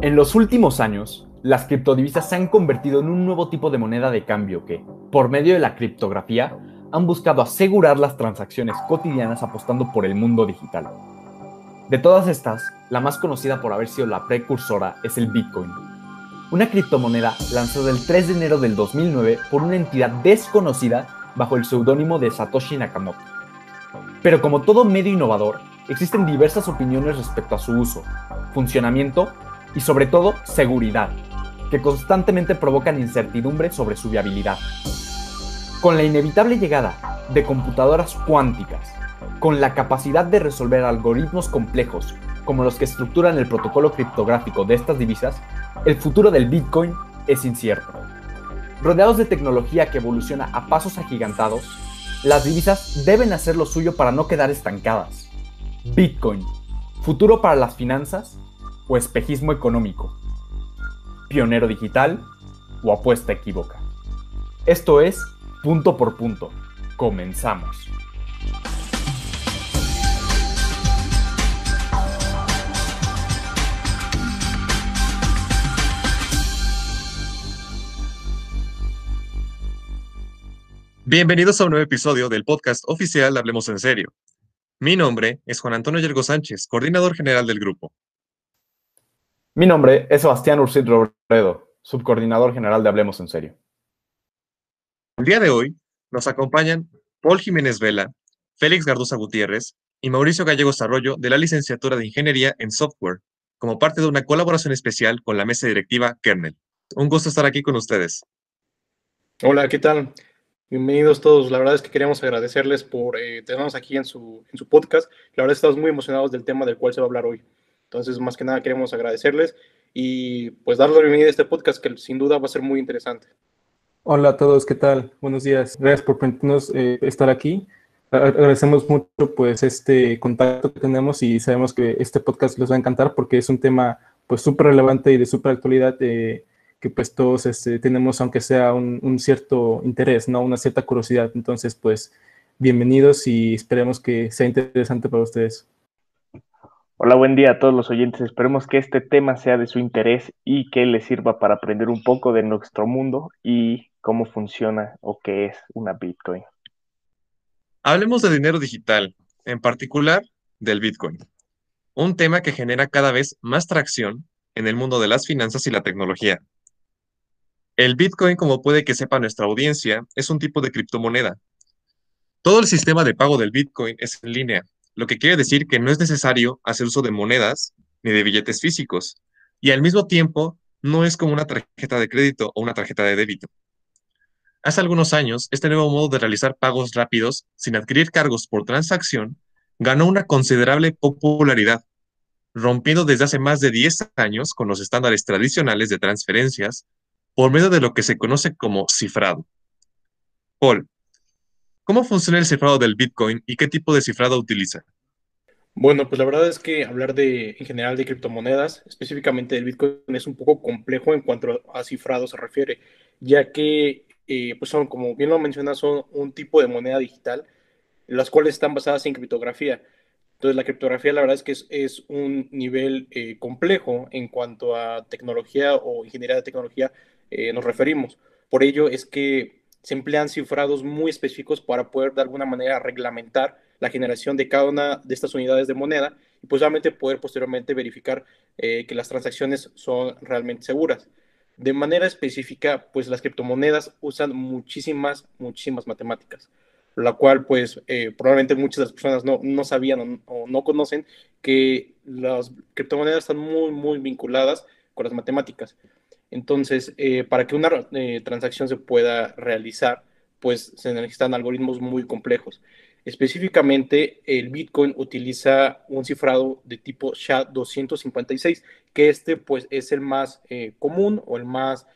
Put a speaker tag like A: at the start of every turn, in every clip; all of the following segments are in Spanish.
A: En los últimos años, las criptodivisas se han convertido en un nuevo tipo de moneda de cambio que, por medio de la criptografía, han buscado asegurar las transacciones cotidianas apostando por el mundo digital. De todas estas, la más conocida por haber sido la precursora es el Bitcoin, una criptomoneda lanzada el 3 de enero del 2009 por una entidad desconocida bajo el seudónimo de Satoshi Nakamoto. Pero como todo medio innovador, existen diversas opiniones respecto a su uso, funcionamiento y sobre todo seguridad, que constantemente provocan incertidumbre sobre su viabilidad. Con la inevitable llegada de computadoras cuánticas, con la capacidad de resolver algoritmos complejos como los que estructuran el protocolo criptográfico de estas divisas, el futuro del Bitcoin es incierto. Rodeados de tecnología que evoluciona a pasos agigantados, las divisas deben hacer lo suyo para no quedar estancadas. Bitcoin, futuro para las finanzas o espejismo económico, pionero digital o apuesta equívoca. Esto es punto por punto. Comenzamos.
B: Bienvenidos a un nuevo episodio del podcast oficial Hablemos en Serio. Mi nombre es Juan Antonio Yergo Sánchez, coordinador general del grupo.
A: Mi nombre es Sebastián Ursid Robredo, subcoordinador general de Hablemos en Serio.
B: El día de hoy nos acompañan Paul Jiménez Vela, Félix Garduza Gutiérrez y Mauricio Gallegos Arroyo de la licenciatura de Ingeniería en Software, como parte de una colaboración especial con la mesa directiva Kernel. Un gusto estar aquí con ustedes.
C: Hola, ¿qué tal? Bienvenidos todos. La verdad es que queremos agradecerles por eh, tenernos aquí en su, en su podcast. La verdad estamos muy emocionados del tema del cual se va a hablar hoy. Entonces, más que nada, queremos agradecerles y pues darles la bienvenida a este podcast que sin duda va a ser muy interesante.
D: Hola a todos, ¿qué tal? Buenos días. Gracias por permitirnos eh, estar aquí. Agradecemos mucho pues este contacto que tenemos y sabemos que este podcast les va a encantar porque es un tema pues súper relevante y de súper actualidad eh, que pues todos este, tenemos aunque sea un, un, cierto interés, ¿no? Una cierta curiosidad. Entonces pues bienvenidos y esperemos que sea interesante para ustedes.
E: Hola, buen día a todos los oyentes. Esperemos que este tema sea de su interés y que les sirva para aprender un poco de nuestro mundo y cómo funciona o qué es una Bitcoin.
B: Hablemos de dinero digital, en particular del Bitcoin, un tema que genera cada vez más tracción en el mundo de las finanzas y la tecnología. El Bitcoin, como puede que sepa nuestra audiencia, es un tipo de criptomoneda. Todo el sistema de pago del Bitcoin es en línea, lo que quiere decir que no es necesario hacer uso de monedas ni de billetes físicos, y al mismo tiempo no es como una tarjeta de crédito o una tarjeta de débito. Hace algunos años, este nuevo modo de realizar pagos rápidos sin adquirir cargos por transacción ganó una considerable popularidad, rompiendo desde hace más de 10 años con los estándares tradicionales de transferencias por medio de lo que se conoce como cifrado. Paul, ¿Cómo funciona el cifrado del Bitcoin y qué tipo de cifrado utiliza?
C: Bueno, pues la verdad es que hablar de, en general de criptomonedas, específicamente del Bitcoin, es un poco complejo en cuanto a cifrado se refiere, ya que, eh, pues son, como bien lo mencionas, son un tipo de moneda digital, las cuales están basadas en criptografía. Entonces, la criptografía, la verdad es que es, un nivel eh, complejo en cuanto a tecnología o ingeniería de tecnología eh, nos referimos. Por ello es que se emplean cifrados muy específicos para poder de alguna manera reglamentar la generación de cada una de estas unidades de moneda y pues obviamente poder posteriormente verificar eh, que las transacciones son realmente seguras. De manera específica, pues las criptomonedas usan muchísimas, muchísimas matemáticas, la cual pues eh, probablemente muchas de las personas no, no sabían o, o, no conocen que las criptomonedas están muy, muy vinculadas con las matemáticas. Entonces, eh, para que una eh, transacción se pueda realizar, pues se necesitan algoritmos muy complejos. Específicamente, el Bitcoin utiliza un cifrado de tipo SHA-256, que este pues es el más eh, común o el más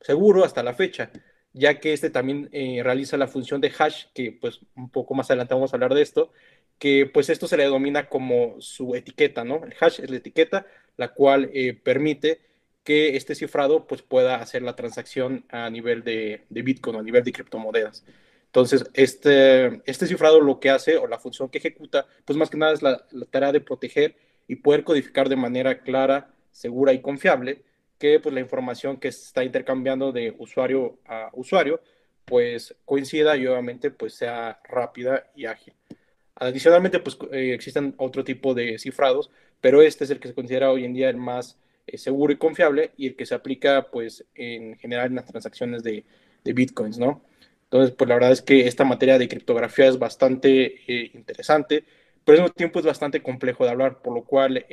C: seguro hasta la fecha, ya que este también realiza la función de hash, que pues un poco más adelante vamos a hablar de esto, que pues esto se le denomina como su etiqueta, ¿no? El hash es la etiqueta, la cual permite que este cifrado pues, pueda hacer la transacción a nivel de, de Bitcoin, a nivel de criptomonedas. Entonces, este, este cifrado lo que hace o la función que ejecuta, pues más que nada es la, la, tarea de proteger y poder codificar de manera clara segura y confiable que pues, la información que se está intercambiando de usuario a usuario pues coincida y obviamente pues sea rápida y ágil. Adicionalmente pues eh, existen otro tipo de cifrados, pero este es el que se considera hoy en día el más eh, seguro y confiable y el que se aplica pues en general en las transacciones de, de bitcoins, ¿no? Entonces, pues la verdad es que esta materia de criptografía es bastante eh, interesante, pero al mismo tiempo es bastante complejo de hablar, por lo cual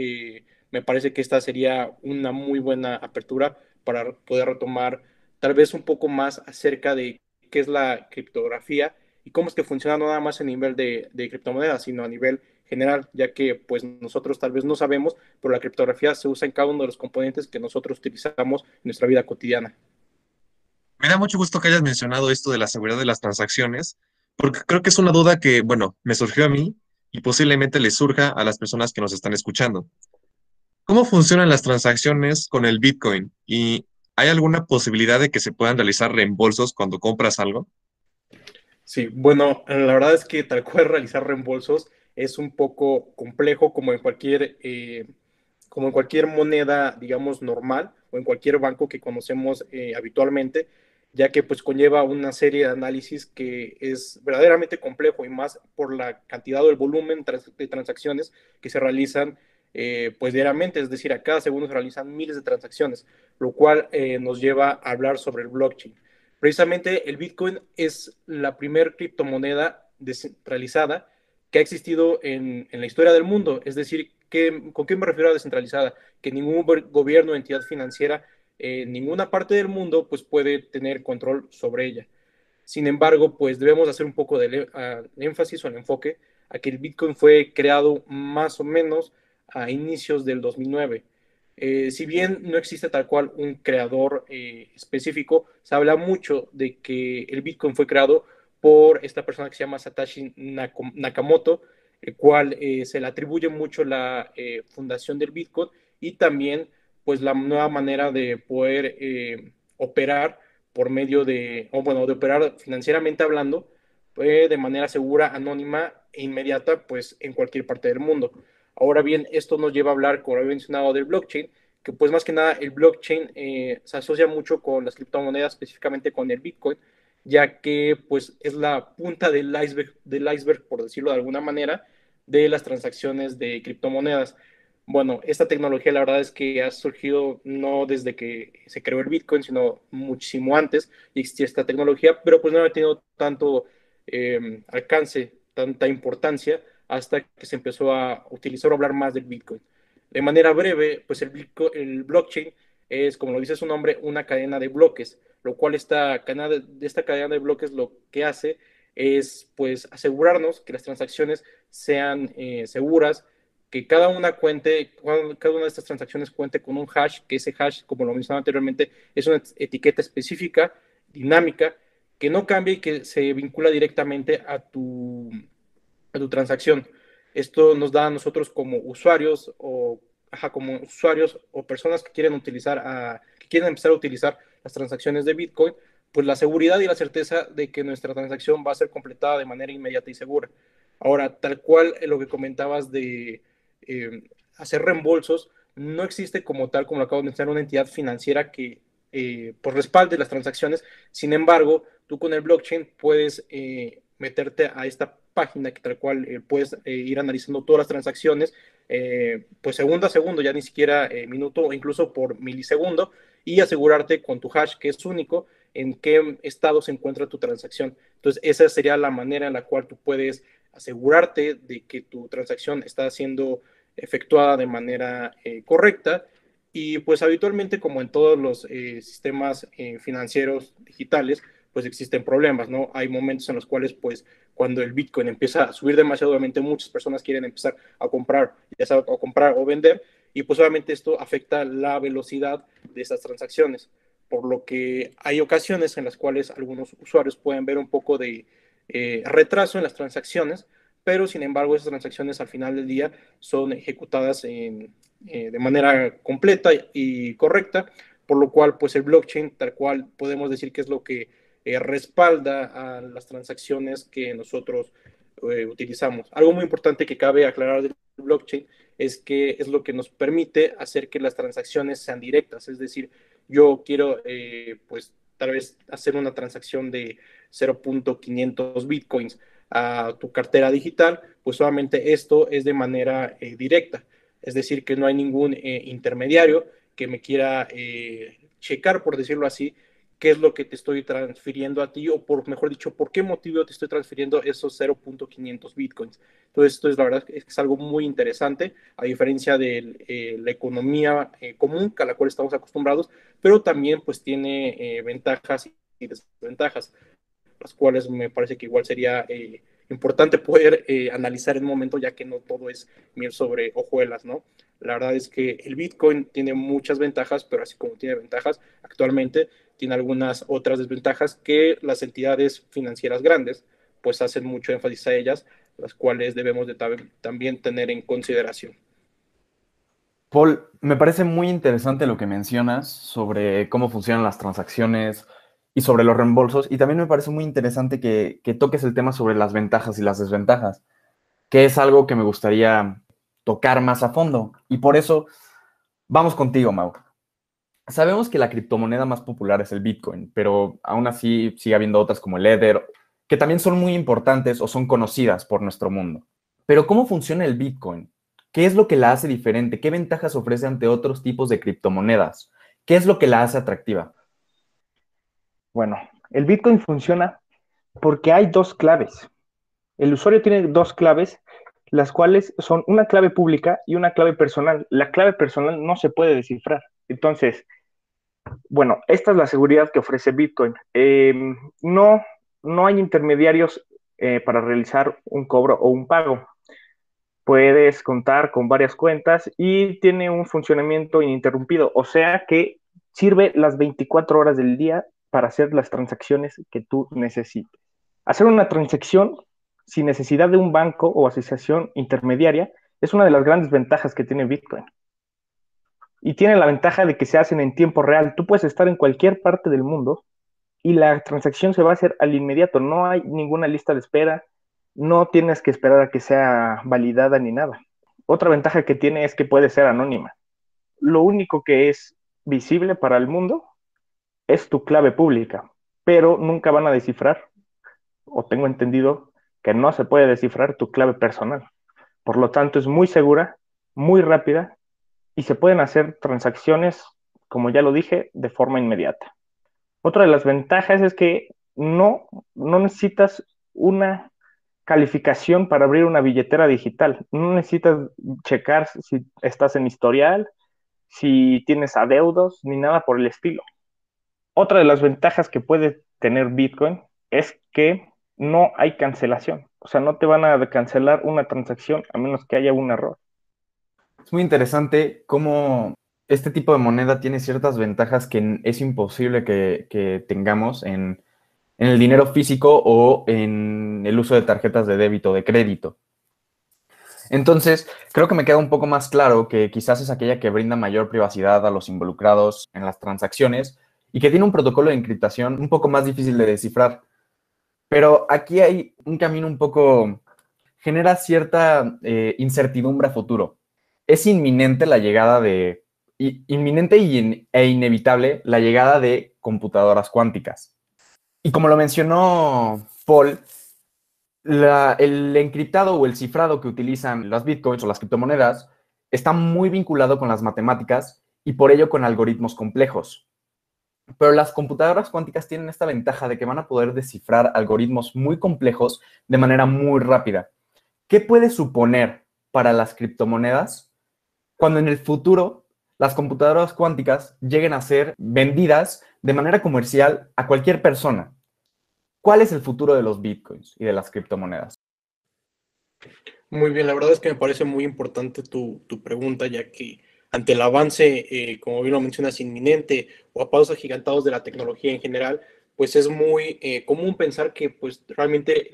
C: me parece que esta sería una muy buena apertura para poder retomar tal vez un poco más acerca de qué es la criptografía y cómo es que funciona no nada más a nivel de, de criptomonedas, sino a nivel general, ya que pues nosotros tal vez no sabemos, pero la criptografía se usa en cada uno de los componentes que nosotros utilizamos en nuestra vida cotidiana.
B: Me da mucho gusto que hayas mencionado esto de la seguridad de las transacciones, porque creo que es una duda que, bueno, me surgió a mí y posiblemente le surja a las personas que nos están escuchando. ¿Cómo funcionan las transacciones con el Bitcoin? ¿Y hay alguna posibilidad de que se puedan realizar reembolsos cuando compras algo?
C: Sí, bueno, la verdad es que tal cual realizar reembolsos es un poco complejo como en cualquier, eh, como en cualquier moneda, digamos, normal o en cualquier banco que conocemos eh, habitualmente, ya que pues conlleva una serie de análisis que es verdaderamente complejo y más por la cantidad o el volumen de transacciones que se realizan eh, pues diariamente, es decir, a cada segundo se realizan miles de transacciones, lo cual eh, nos lleva a hablar sobre el blockchain. Precisamente el Bitcoin es la primera criptomoneda descentralizada que ha existido en, la historia del mundo. Es decir, ¿con qué me refiero a descentralizada? Que ningún gobierno entidad financiera en ninguna parte del mundo pues puede tener control sobre ella. Sin embargo, pues debemos hacer un poco de énfasis o el enfoque a que el Bitcoin fue creado más o menos a inicios del 2009. Eh, si bien no existe tal cual un creador eh, específico, se habla mucho de que el Bitcoin fue creado por esta persona que se llama Satoshi Nakamoto, el cual eh, se le atribuye mucho la fundación del Bitcoin y también pues la nueva manera de poder operar por medio de, o bueno, de operar financieramente hablando, de manera segura, anónima e inmediata, pues en cualquier parte del mundo. Ahora bien, esto nos lleva a hablar, como había mencionado, del blockchain, que pues más que nada el blockchain eh, se asocia mucho con las criptomonedas, específicamente con el Bitcoin, ya que pues es la punta del iceberg, del iceberg, por decirlo de alguna manera, de las transacciones de criptomonedas. Bueno, esta tecnología la verdad es que ha surgido no desde que se creó el Bitcoin, sino muchísimo antes y existía esta tecnología, pero pues no ha tenido tanto eh, alcance, tanta importancia hasta que se empezó a utilizar o hablar más del Bitcoin. De manera breve, pues el, el blockchain es, como lo dice su nombre, una cadena de bloques, lo cual esta cadena de, esta cadena de bloques lo que hace es pues asegurarnos que las transacciones sean eh, seguras, que cada una cuente, cada una de estas transacciones cuente con un hash, que ese hash, como lo mencionaba anteriormente, es una etiqueta específica, dinámica, que no cambia y que se vincula directamente a tu, tu transacción. Esto nos da a nosotros como usuarios o como usuarios o personas que quieren utilizar a, que quieren empezar a utilizar las transacciones de Bitcoin, pues la seguridad y la certeza de que nuestra transacción va a ser completada de manera inmediata y segura. Ahora, tal cual lo que comentabas de eh, hacer reembolsos, no existe como tal, como lo acabo de mencionar, una entidad financiera que eh, por respalde las transacciones. Sin embargo, tú con el blockchain puedes eh, meterte a esta página que tal cual eh, puedes eh, ir analizando todas las transacciones, eh, pues segundo a segundo, ya ni siquiera minuto o incluso por milisegundo, y asegurarte con tu hash, que es único, en qué estado se encuentra tu transacción. Entonces, esa sería la manera en la cual tú puedes asegurarte de que tu transacción está siendo efectuada de manera correcta. Y pues habitualmente, como en todos los sistemas financieros digitales, pues existen problemas, ¿no? Hay momentos en los cuales, pues, cuando el Bitcoin empieza a subir demasiado, obviamente muchas personas quieren empezar a comprar, ya sea a comprar o vender, y pues obviamente esto afecta la velocidad de estas transacciones, por lo que hay ocasiones en las cuales algunos usuarios pueden ver un poco de eh, retraso en las transacciones, pero sin embargo esas transacciones al final del día son ejecutadas eh, de manera completa y correcta, por lo cual pues el blockchain tal cual podemos decir que es lo que eh, respalda a las transacciones que nosotros eh, utilizamos. Algo muy importante que cabe aclarar del blockchain es que es lo que nos permite hacer que las transacciones sean directas. Es decir, yo quiero, eh, pues, tal vez hacer una transacción de 0.500 bitcoins a tu cartera digital, pues solamente esto es de manera directa. Es decir, que no hay ningún intermediario que me quiera checar, por decirlo así, qué es lo que te estoy transfiriendo a ti o por mejor dicho, por qué motivo te estoy transfiriendo esos 0.500 bitcoins. Entonces, esto es la verdad es, algo muy interesante, a diferencia de eh, la economía eh, común a la cual estamos acostumbrados, pero también pues tiene eh, ventajas y desventajas, las cuales me parece que igual sería importante poder analizar en un momento, ya que no todo es miel sobre hojuelas, ¿no? La verdad es que el Bitcoin tiene muchas ventajas, pero así como tiene ventajas, actualmente tiene algunas otras desventajas que las entidades financieras grandes pues hacen mucho énfasis a ellas, las cuales debemos de también tener en consideración.
A: Paul, me parece muy interesante lo que mencionas sobre cómo funcionan las transacciones y sobre los reembolsos, y también me parece muy interesante que, que toques el tema sobre las ventajas y las desventajas, que es algo que me gustaría tocar más a fondo. Y por eso, vamos contigo, Mau. Sabemos que la criptomoneda más popular es el Bitcoin, pero aún así sigue habiendo otras como el Ether, que también son muy importantes o son conocidas por nuestro mundo. Pero ¿cómo funciona el Bitcoin? ¿Qué es lo que la hace diferente? ¿Qué ventajas ofrece ante otros tipos de criptomonedas? ¿Qué es lo que la hace atractiva?
E: Bueno, el Bitcoin funciona porque hay dos claves. El usuario tiene dos claves, las cuales son una clave pública y una clave personal. La clave personal no se puede descifrar. Entonces, bueno, esta es la seguridad que ofrece Bitcoin. Em, no, no hay intermediarios eh, para realizar un cobro o un pago. Puedes contar con varias cuentas y tiene un funcionamiento ininterrumpido, o sea que sirve las 24 horas del día para hacer las transacciones que tú necesites. Hacer una transacción sin necesidad de un banco o asociación intermediaria es una de las grandes ventajas que tiene Bitcoin y tiene la ventaja de que se hacen en tiempo real. Tú puedes estar en cualquier parte del mundo y la transacción se va a hacer al inmediato. No hay ninguna lista de espera, no tienes que esperar a que sea validada ni nada. Otra ventaja que tiene es que puede ser anónima. Lo único que es visible para el mundo es tu clave pública, pero nunca van a descifrar, o tengo entendido que no se puede descifrar tu clave personal. Por lo tanto, es muy segura, muy rápida y se pueden hacer transacciones, como ya lo dije, de forma inmediata. Otra de las ventajas es que no, no necesitas una calificación para abrir una billetera digital. No necesitas checar si estás en historial, si tienes adeudos, ni nada por el estilo. Otra de las ventajas que puede tener Bitcoin es que no hay cancelación. O sea, no te van a cancelar una transacción a menos que haya un error.
A: Es muy interesante cómo este tipo de moneda tiene ciertas ventajas que es imposible que, tengamos en, el dinero físico o en el uso de tarjetas de débito o de crédito. Entonces, creo que me queda un poco más claro que quizás es aquella que brinda mayor privacidad a los involucrados en las transacciones y que tiene un protocolo de encriptación un poco más difícil de descifrar. Pero aquí hay un camino un poco, genera cierta eh, incertidumbre a futuro es inminente la llegada de, inminente e inevitable la llegada de computadoras cuánticas. Y como lo mencionó Paul, el encriptado o el cifrado que utilizan las bitcoins o las criptomonedas está muy vinculado con las matemáticas y por ello con algoritmos complejos. Pero las computadoras cuánticas tienen esta ventaja de que van a poder descifrar algoritmos muy complejos de manera muy rápida. ¿Qué puede suponer para las criptomonedas cuando en el futuro las computadoras cuánticas lleguen a ser vendidas de manera comercial a cualquier persona. ¿Cuál es el futuro de los bitcoins y de las criptomonedas?
C: Muy bien, la verdad es que me parece muy importante tu, pregunta, ya que ante el avance, eh, como bien lo mencionas, inminente o a pasos agigantados de la tecnología en general, pues es muy eh, común pensar que pues realmente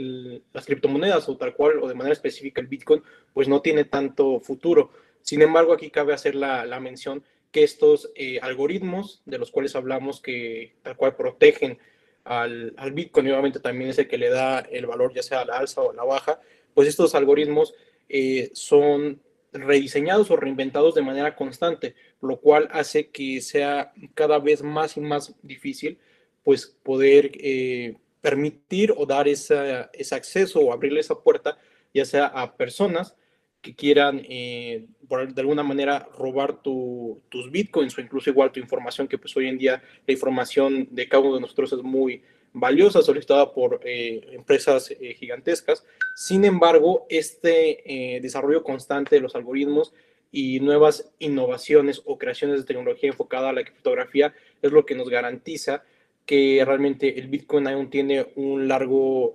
C: las criptomonedas o tal cual o de manera específica el Bitcoin pues no tiene tanto futuro. Sin embargo, aquí cabe hacer la, mención que estos eh, algoritmos de los cuales hablamos que tal cual protegen al, Bitcoin, obviamente también es el que le da el valor ya sea a la alza o a la baja, pues estos algoritmos eh, son rediseñados o reinventados de manera constante, lo cual hace que sea cada vez más y más difícil pues poder eh, permitir o dar ese acceso o abrirle esa puerta, ya sea a personas que quieran eh, de alguna manera robar tus bitcoins o incluso igual tu información, que pues hoy en día la información de cada uno de nosotros es muy valiosa, solicitada por eh, empresas eh, gigantescas. Sin embargo, este desarrollo constante de los algoritmos y nuevas innovaciones o creaciones de tecnología enfocada a la criptografía es lo que nos garantiza que realmente el Bitcoin aún tiene un largo,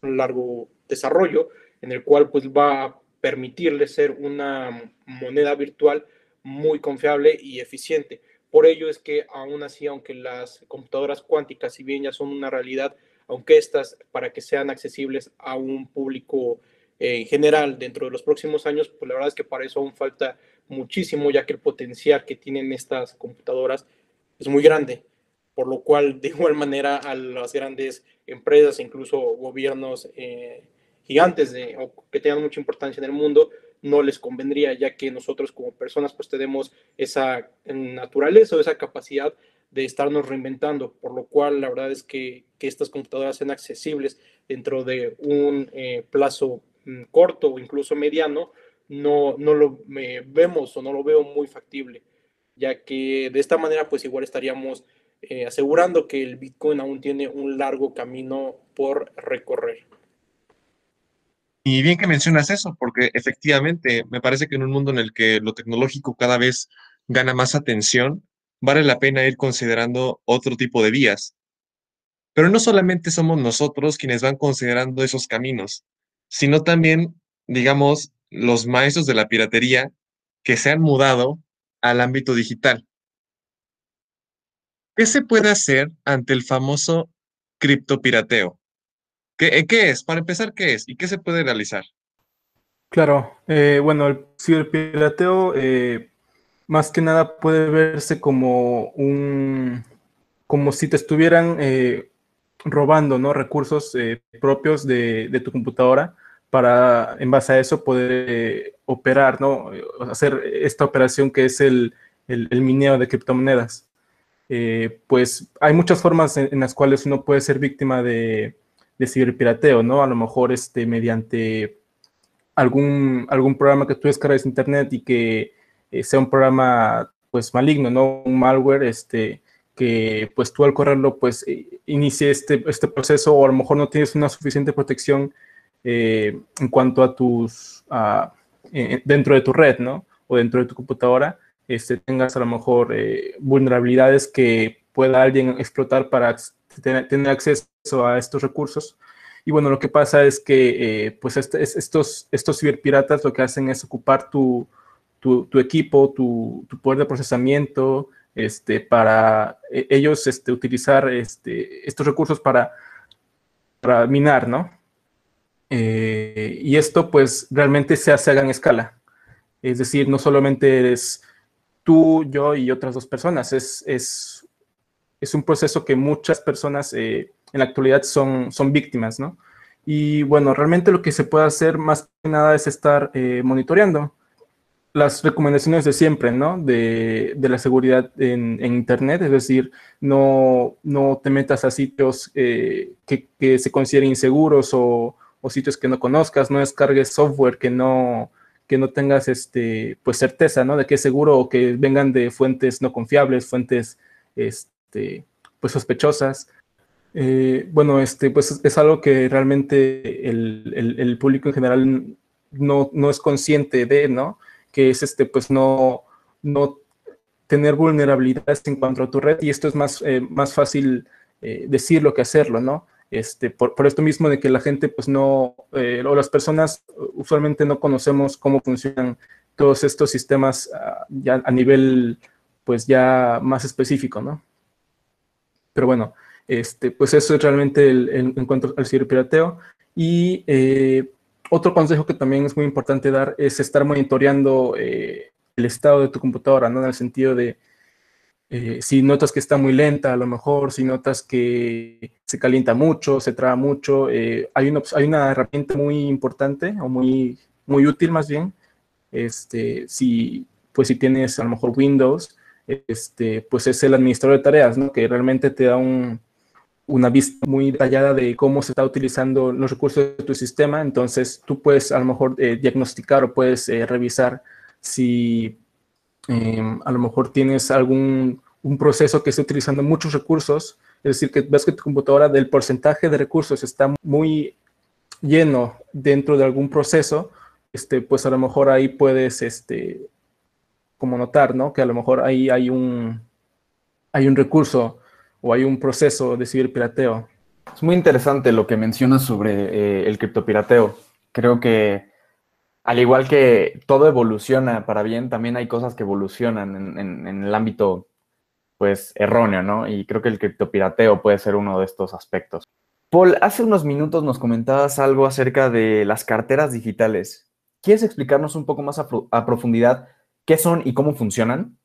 C: largo desarrollo en el cual pues va a permitirle ser una moneda virtual muy confiable y eficiente. Por ello es que aún así, aunque las computadoras cuánticas, si bien ya son una realidad, aunque estas, para que sean accesibles a un público eh, en general dentro de los próximos años, pues la verdad es que para eso aún falta muchísimo, ya que el potencial que tienen estas computadoras es muy grande, por lo cual de igual manera a las grandes empresas, incluso gobiernos, eh, gigantes de, o que tengan mucha importancia en el mundo, no les convendría, ya que nosotros como personas pues tenemos esa naturaleza o esa capacidad de estarnos reinventando, por lo cual la verdad es que, que estas computadoras sean accesibles dentro de un eh, plazo mm, corto o incluso mediano, no, no lo vemos o no lo veo muy factible, ya que de esta manera pues igual estaríamos eh, asegurando que el Bitcoin aún tiene un largo camino por recorrer.
B: Y bien que mencionas eso, porque efectivamente me parece que en un mundo en el que lo tecnológico cada vez gana más atención, vale la pena ir considerando otro tipo de vías. Pero no solamente somos nosotros quienes van considerando esos caminos, sino también, digamos, los maestros de la piratería que se han mudado al ámbito digital. ¿Qué se puede hacer ante el famoso criptopirateo? Eh, ¿Qué, es? Para empezar, ¿qué es? ¿Y qué se puede realizar?
D: Claro, eh, bueno, el ciberpirateo eh, más que nada puede verse como un, como si te estuvieran robando, ¿no? Recursos propios de, tu computadora para, en base a eso, poder operar, ¿no? Hacer esta operación que es el, mineo de criptomonedas. pues hay muchas formas en, las cuales uno puede ser víctima de, de ciberpirateo, ¿no? A lo mejor este, mediante algún, algún programa que tú descargas de internet y que eh, sea un programa pues maligno, ¿no? Un malware, este, que pues tú al correrlo pues eh, inicie este, este proceso o a lo mejor no tienes una suficiente protección eh, en cuanto a tus, dentro de tu red, ¿no? O dentro de tu computadora, este, tengas a lo mejor vulnerabilidades que pueda alguien explotar para tener, acceso a estos recursos. Y bueno, lo que pasa es que eh, pues este, estos, estos ciberpiratas lo que hacen es ocupar tu, tu, equipo, tu, tu, poder de procesamiento, este, para e, ellos este, utilizar este, estos recursos para, para minar, ¿no? Eh, y esto pues realmente se hace a gran escala. Es decir, no solamente eres tú, yo y otras dos personas, es, es es un proceso que muchas personas eh, en la actualidad son, son víctimas, ¿no? Y bueno, realmente lo que se puede hacer más que nada es estar eh, monitoreando las recomendaciones de siempre, ¿no? De, la seguridad en, Internet, es decir, no, no te metas a sitios eh, que, se consideren inseguros o, sitios que no conozcas, no descargues software que no, que no tengas este, pues certeza, ¿no? De que es seguro o que vengan de fuentes no confiables, fuentes este, pues sospechosas. Eh, bueno, este, pues es algo que realmente el, público en general no, no, es consciente de, ¿no? Que es este, pues no, no tener vulnerabilidades en cuanto a tu red y esto es más, eh, más fácil eh, decirlo que hacerlo, ¿no? Este, por, por, esto mismo de que la gente, pues no, o las personas usualmente no conocemos cómo funcionan todos estos sistemas ah, ya a nivel, pues ya más específico, ¿no? Pero bueno, este, pues eso es realmente el, en cuanto al ciberpirateo. Y eh, otro consejo que también es muy importante dar es estar monitoreando eh, el estado de tu computadora, ¿no? En el sentido de eh, si notas que está muy lenta, a lo mejor, si notas que se calienta mucho, se traba mucho, hay, una, hay una herramienta muy importante o muy, muy útil más bien, este, si, pues si tienes a lo mejor Windows, este, pues es el administrador de tareas, ¿no? Que realmente te da un, una vista muy detallada de cómo se está utilizando los recursos de tu sistema. Entonces, tú puedes a lo mejor eh, diagnosticar o puedes eh, revisar si em, a lo mejor tienes algún un proceso que esté utilizando muchos recursos. Es decir, que ves que tu computadora del porcentaje de recursos está muy lleno dentro de algún proceso, este, pues a lo mejor ahí puedes este, como notar, ¿no? Que a lo mejor ahí hay un, hay un recurso o hay un proceso de ciberpirateo.
A: Es muy interesante lo que mencionas sobre eh, el criptopirateo. Creo que al igual que todo evoluciona para bien, también hay cosas que evolucionan en, el ámbito pues erróneo, ¿no? Y creo que el criptopirateo puede ser uno de estos aspectos. Paul, hace unos minutos nos comentabas algo acerca de las carteras digitales. ¿Quieres explicarnos un poco más a profundidad ¿Qué son y cómo funcionan?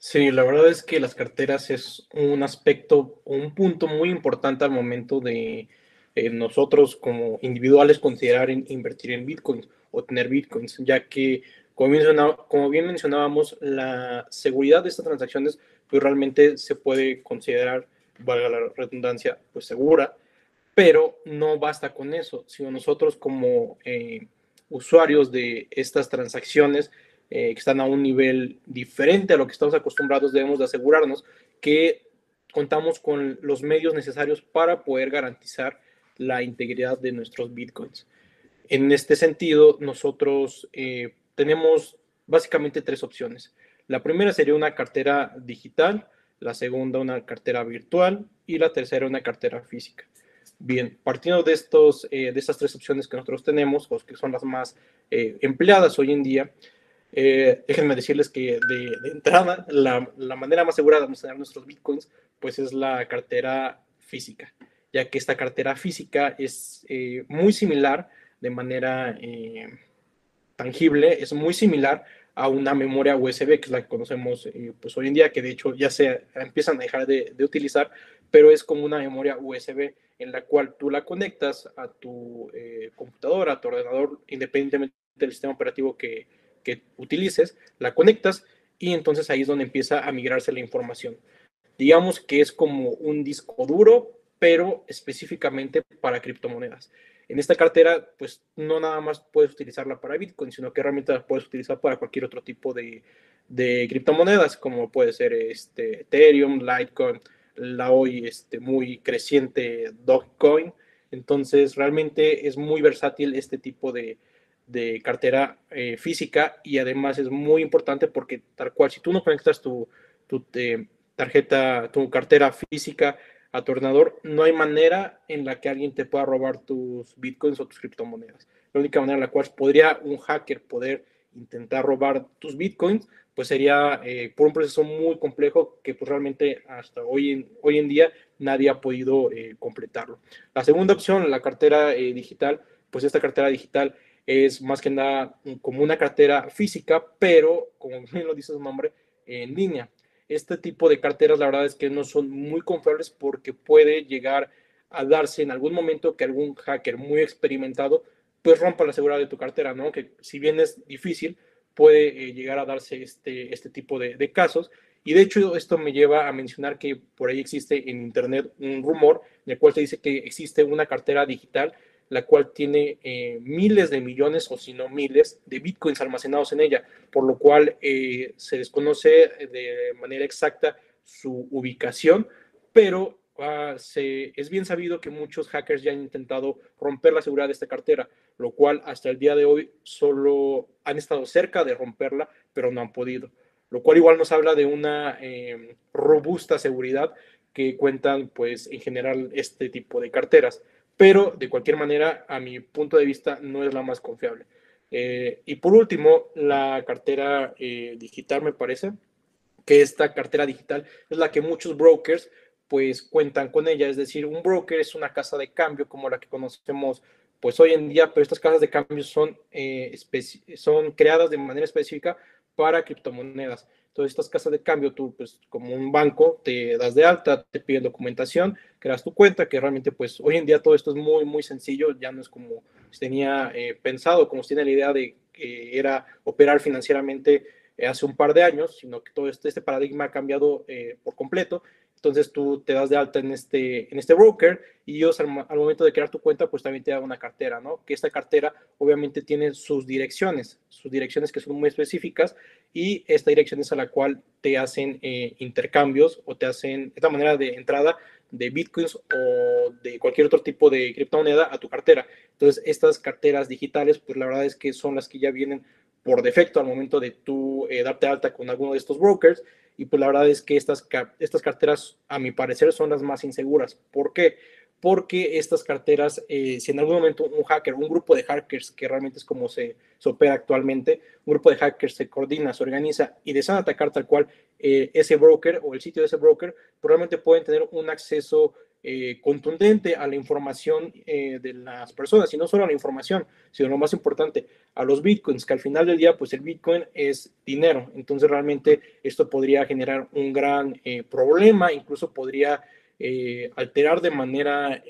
C: Sí, la verdad es que las carteras es un aspecto, un punto muy importante al momento de eh, nosotros como individuales considerar invertir en bitcoins o tener bitcoins, ya que como bien, como bien mencionábamos, la seguridad de estas transacciones pues realmente se puede considerar, valga la redundancia, pues segura, pero no basta con eso, sino nosotros como eh, usuarios de estas transacciones eh, que están a un nivel diferente a lo que estamos acostumbrados, debemos de asegurarnos que contamos con los medios necesarios para poder garantizar la integridad de nuestros bitcoins. En este sentido, nosotros eh, tenemos básicamente tres opciones. La primera sería una cartera digital, la segunda una cartera virtual y la tercera una cartera física. Bien, partiendo de, estos, eh, de estas tres opciones que nosotros tenemos, o que son las más empleadas hoy en día, eh, déjenme decirles que de, entrada, la, manera más segura de almacenar nuestros bitcoins, pues es la cartera física, ya que esta cartera física es eh, muy similar de manera eh, tangible, es muy similar a una memoria USB, que es la que conocemos pues hoy en día, que de hecho ya se empiezan a dejar de, de utilizar, pero es como una memoria USB en la cual tú la conectas a tu computadora, a tu ordenador, independientemente del sistema operativo que, que utilices, la conectas y entonces ahí es donde empieza a migrarse la información. Digamos que es como un disco duro, pero específicamente para criptomonedas. En esta cartera, pues no nada más puedes utilizarla para Bitcoin, sino que realmente la puedes utilizar para cualquier otro tipo de, de criptomonedas, como puede ser este, Ethereum, Litecoin, la hoy este, muy creciente Dogecoin. Entonces, realmente es muy versátil este tipo de, de cartera eh, física y además es muy importante porque tal cual, si tú no conectas tu, tu eh, tarjeta, tu cartera física a tu ordenador, no hay manera en la que alguien te pueda robar tus bitcoins o tus criptomonedas. La única manera en la cual podría un hacker poder intentar robar tus bitcoins, pues sería eh, por un proceso muy complejo que pues realmente hasta hoy en, hoy en día nadie ha podido completarlo. La segunda opción, la cartera digital, pues esta cartera digital es más que nada como una cartera física, pero como bien lo dice su nombre, en línea. Este tipo de carteras la verdad es que no son muy confiables porque puede llegar a darse en algún momento que algún hacker muy experimentado pues rompa la seguridad de tu cartera, ¿no? Que si bien es difícil, puede eh, llegar a darse este, este tipo de, de casos. Y de hecho esto me lleva a mencionar que por ahí existe en Internet un rumor en el cual se dice que existe una cartera digital la cual tiene eh, miles de millones o si no miles de bitcoins almacenados en ella, por lo cual eh, se desconoce de manera exacta su ubicación, pero ah, se, es bien sabido que muchos hackers ya han intentado romper la seguridad de esta cartera, lo cual hasta el día de hoy solo han estado cerca de romperla, pero no han podido, lo cual igual nos habla de una eh, robusta seguridad que cuentan pues en general este tipo de carteras pero de cualquier manera, a mi punto de vista, no es la más confiable. Eh, y por último, la cartera eh, digital, me parece que esta cartera digital es la que muchos brokers pues cuentan con ella, es decir, un broker es una casa de cambio como la que conocemos pues hoy en día, pero estas casas de cambio son, eh, son creadas de manera específica para criptomonedas. Entonces, estas casas de cambio, tú, pues, como un banco, te das de alta, te piden documentación, creas tu cuenta, que realmente, pues, hoy en día todo esto es muy, muy sencillo, ya no es como se tenía eh, pensado, como se tiene la idea de que era operar financieramente hace un par de años, sino que todo este, este paradigma ha cambiado por completo entonces tú te das de alta en este, en este broker y ellos al, momento de crear tu cuenta, pues también te dan una cartera, ¿no? Que esta cartera obviamente tiene sus direcciones, sus direcciones que son muy específicas y esta dirección es a la cual te hacen eh, intercambios o te hacen esta manera de entrada de bitcoins o de cualquier otro tipo de criptomoneda a tu cartera. Entonces, estas carteras digitales, pues la verdad es que son las que ya vienen por defecto al momento de tú eh, darte alta con alguno de estos brokers y pues la verdad es que estas, estas carteras, a mi parecer, son las más inseguras. ¿Por qué? Porque estas carteras, eh, si en algún momento un hacker, un grupo de hackers, que realmente es como se, opera actualmente, un grupo de hackers se coordina, se organiza y desean atacar tal cual eh, ese broker o el sitio de ese broker, probablemente pueden tener un acceso eh, contundente a la información eh, de las personas, y no solo a la información, sino lo más importante, a los bitcoins, que al final del día, pues el bitcoin es dinero. Entonces realmente esto podría generar un gran eh, problema, incluso podría alterar de manera,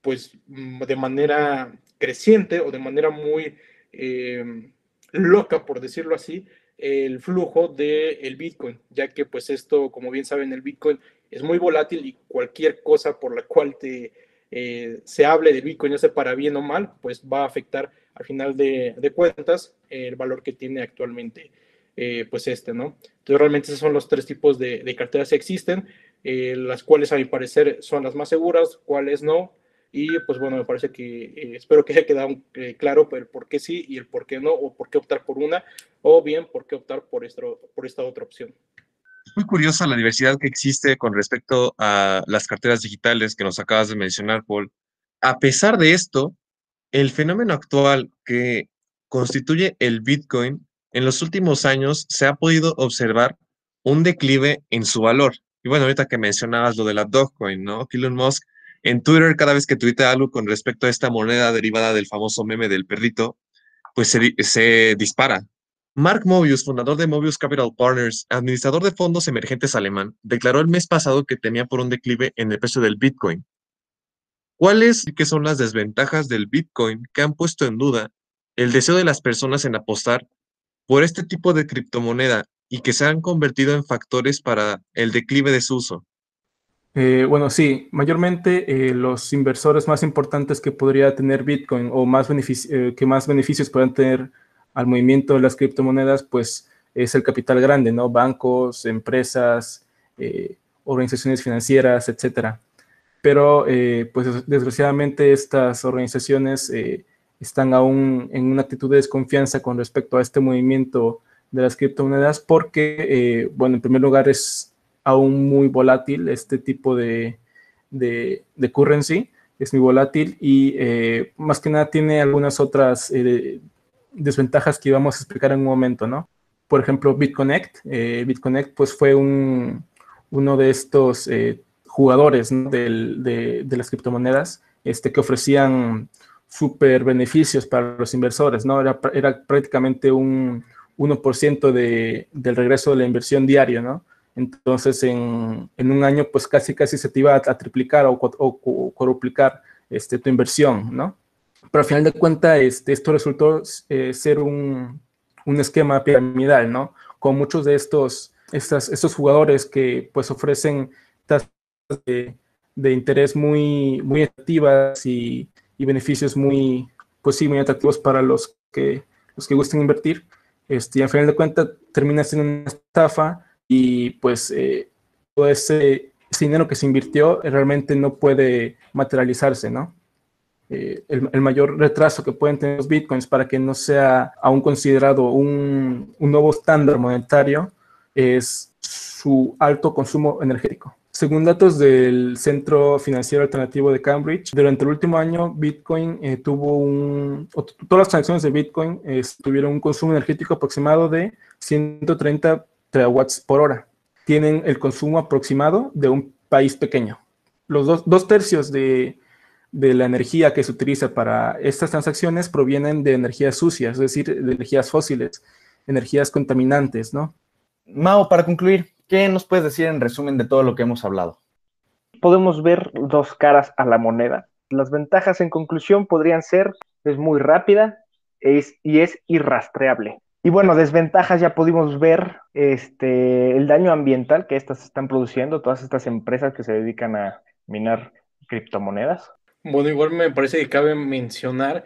C: pues de manera creciente o de manera muy loca, por decirlo así, el flujo del Bitcoin, ya que pues esto, como bien saben, el Bitcoin es muy volátil y cualquier cosa por la cual te, eh, se hable de Bitcoin, ya sea para bien o mal, pues va a afectar al final de, cuentas el valor que tiene actualmente eh, pues este, ¿no? Entonces realmente esos son los tres tipos de, carteras que existen, eh, las cuales a mi parecer son las más seguras, cuáles no, y pues bueno, me parece que espero que haya quedado claro el por qué sí y el por qué no, o por qué optar por una, o bien por qué optar por, esto, por esta otra opción
B: muy curiosa la diversidad que existe con respecto a las carteras digitales que nos acabas de mencionar, Paul. A pesar de esto, el fenómeno actual que constituye el Bitcoin, en los últimos años se ha podido observar un declive en su valor. Y bueno, ahorita que mencionabas lo de la Dogecoin, ¿no? Elon Musk en Twitter, cada vez que tuitea algo con respecto a esta moneda derivada del famoso meme del perrito, pues se, se dispara, Mark Mobius, fundador de Mobius Capital Partners, administrador de fondos emergentes alemán, declaró el mes pasado que temía por un declive en el precio del Bitcoin. ¿Cuáles qué son las desventajas del Bitcoin que han puesto en duda el deseo de las personas en apostar por este tipo de criptomoneda y que se han convertido en factores para el declive de su uso?
D: Eh, bueno, sí, mayormente eh, los inversores más importantes que podría tener Bitcoin o más eh, que más beneficios puedan tener al movimiento de las criptomonedas, pues es el capital grande, ¿no? Bancos, empresas, organizaciones financieras, etcétera. Pero, pues desgraciadamente estas organizaciones están aún en una actitud de desconfianza con respecto a este movimiento de las criptomonedas porque, bueno, en primer lugar es aún muy volátil este tipo de, de, de currency, es muy volátil y más que nada tiene algunas otras desventajas que íbamos a explicar en un momento, ¿no? Por ejemplo, BitConnect. Eh, BitConnect pues fue un, uno de estos eh, jugadores de, las criptomonedas este, que ofrecían súper beneficios para los inversores, ¿no? Era, era prácticamente un 1% de, del regreso de la inversión diaria, ¿no? Entonces, en, en, un año, pues casi, casi se te iba a, triplicar o, cuadruplicar este, tu inversión, ¿no? pero al final de cuentas este, esto resultó eh, ser un, un, esquema piramidal, ¿no? Con muchos de estos, estos jugadores que pues ofrecen tasas de, de interés muy, muy activas y, y, beneficios muy, pues sí, muy atractivos para los que, los que gusten invertir. Este, y al final de cuentas termina siendo una estafa y pues eh, todo ese, ese dinero que se invirtió realmente no puede materializarse, ¿no? Eh, el, mayor retraso que pueden tener los bitcoins para que no sea aún considerado un, nuevo estándar monetario es su alto consumo energético. Según datos del Centro Financiero Alternativo de Cambridge, durante el último año Bitcoin eh, tuvo un, todas las transacciones de Bitcoin eh, tuvieron un consumo energético aproximado de 130 terawatts por hora. Tienen el consumo aproximado de un país pequeño. Los dos, dos tercios de, de la energía que se utiliza para estas transacciones provienen de energías sucias, es decir, de energías fósiles, energías contaminantes, ¿no?
A: Mao, para concluir, ¿qué nos puedes decir en resumen de todo lo que hemos hablado?
E: Podemos ver dos caras a la moneda. Las ventajas en conclusión podrían ser, es muy rápida, es, y es irrastreable. Y bueno, desventajas ya pudimos ver este, el daño ambiental que estas están produciendo, todas estas empresas que se dedican a minar criptomonedas.
C: Bueno, igual me parece que cabe mencionar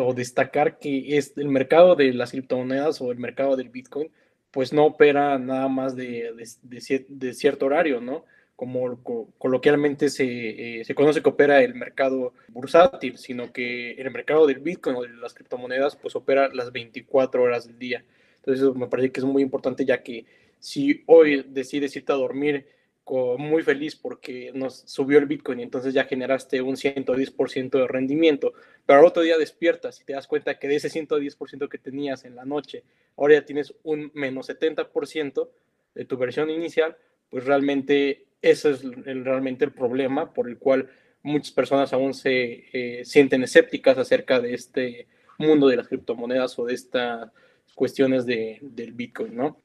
C: o destacar que es el mercado de las criptomonedas o el mercado del Bitcoin, pues no opera nada más de, de, cierto horario, ¿no? Como coloquialmente se, eh, se, conoce que opera el mercado bursátil, sino que el mercado del Bitcoin o de las criptomonedas, pues opera las 24 horas del día. Entonces, eso me parece que es muy importante, ya que si hoy decides irte a dormir muy feliz porque nos subió el Bitcoin y entonces ya generaste un 110% de rendimiento, pero al otro día despiertas y te das cuenta que de ese 110% que tenías en la noche, ahora ya tienes un menos 70% de tu versión inicial, pues realmente ese es realmente el problema por el cual muchas personas aún se eh, sienten escépticas acerca de este mundo de las criptomonedas o de estas cuestiones de, del Bitcoin, ¿no?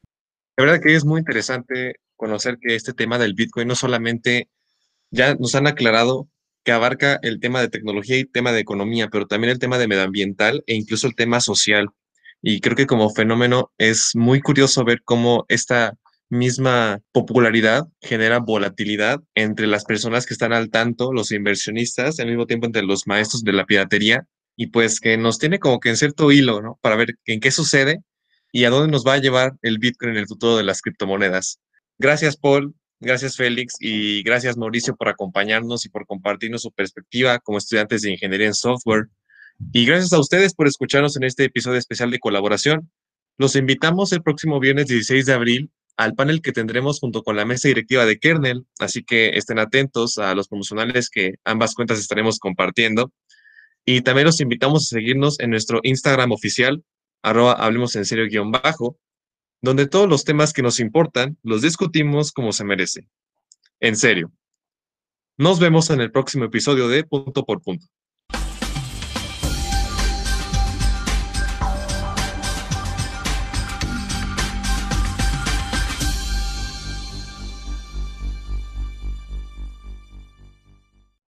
B: La verdad que es muy interesante conocer que este tema del Bitcoin no solamente ya nos han aclarado que abarca el tema de tecnología y tema de economía, pero también el tema de medioambiental e incluso el tema social. Y creo que como fenómeno es muy curioso ver cómo esta misma popularidad genera volatilidad entre las personas que están al tanto, los inversionistas, al mismo tiempo entre los maestros de la piratería, y pues que nos tiene como que en cierto hilo, ¿no? Para ver en qué sucede y a dónde nos va a llevar el Bitcoin en el futuro de las criptomonedas. Gracias, Paul. Gracias, Félix. Y gracias, Mauricio, por acompañarnos y por compartirnos su perspectiva como estudiantes de ingeniería en software. Y gracias a ustedes por escucharnos en este episodio especial de colaboración. Los invitamos el próximo viernes 16 de abril al panel que tendremos junto con la mesa directiva de Kernel, así que estén atentos a los promocionales que ambas cuentas estaremos compartiendo. Y también los invitamos a seguirnos en nuestro Instagram oficial, arroba hablemos en serio guion bajo, donde todos los temas que nos importan los discutimos como se merece. En serio. Nos vemos en el próximo episodio de Punto por Punto.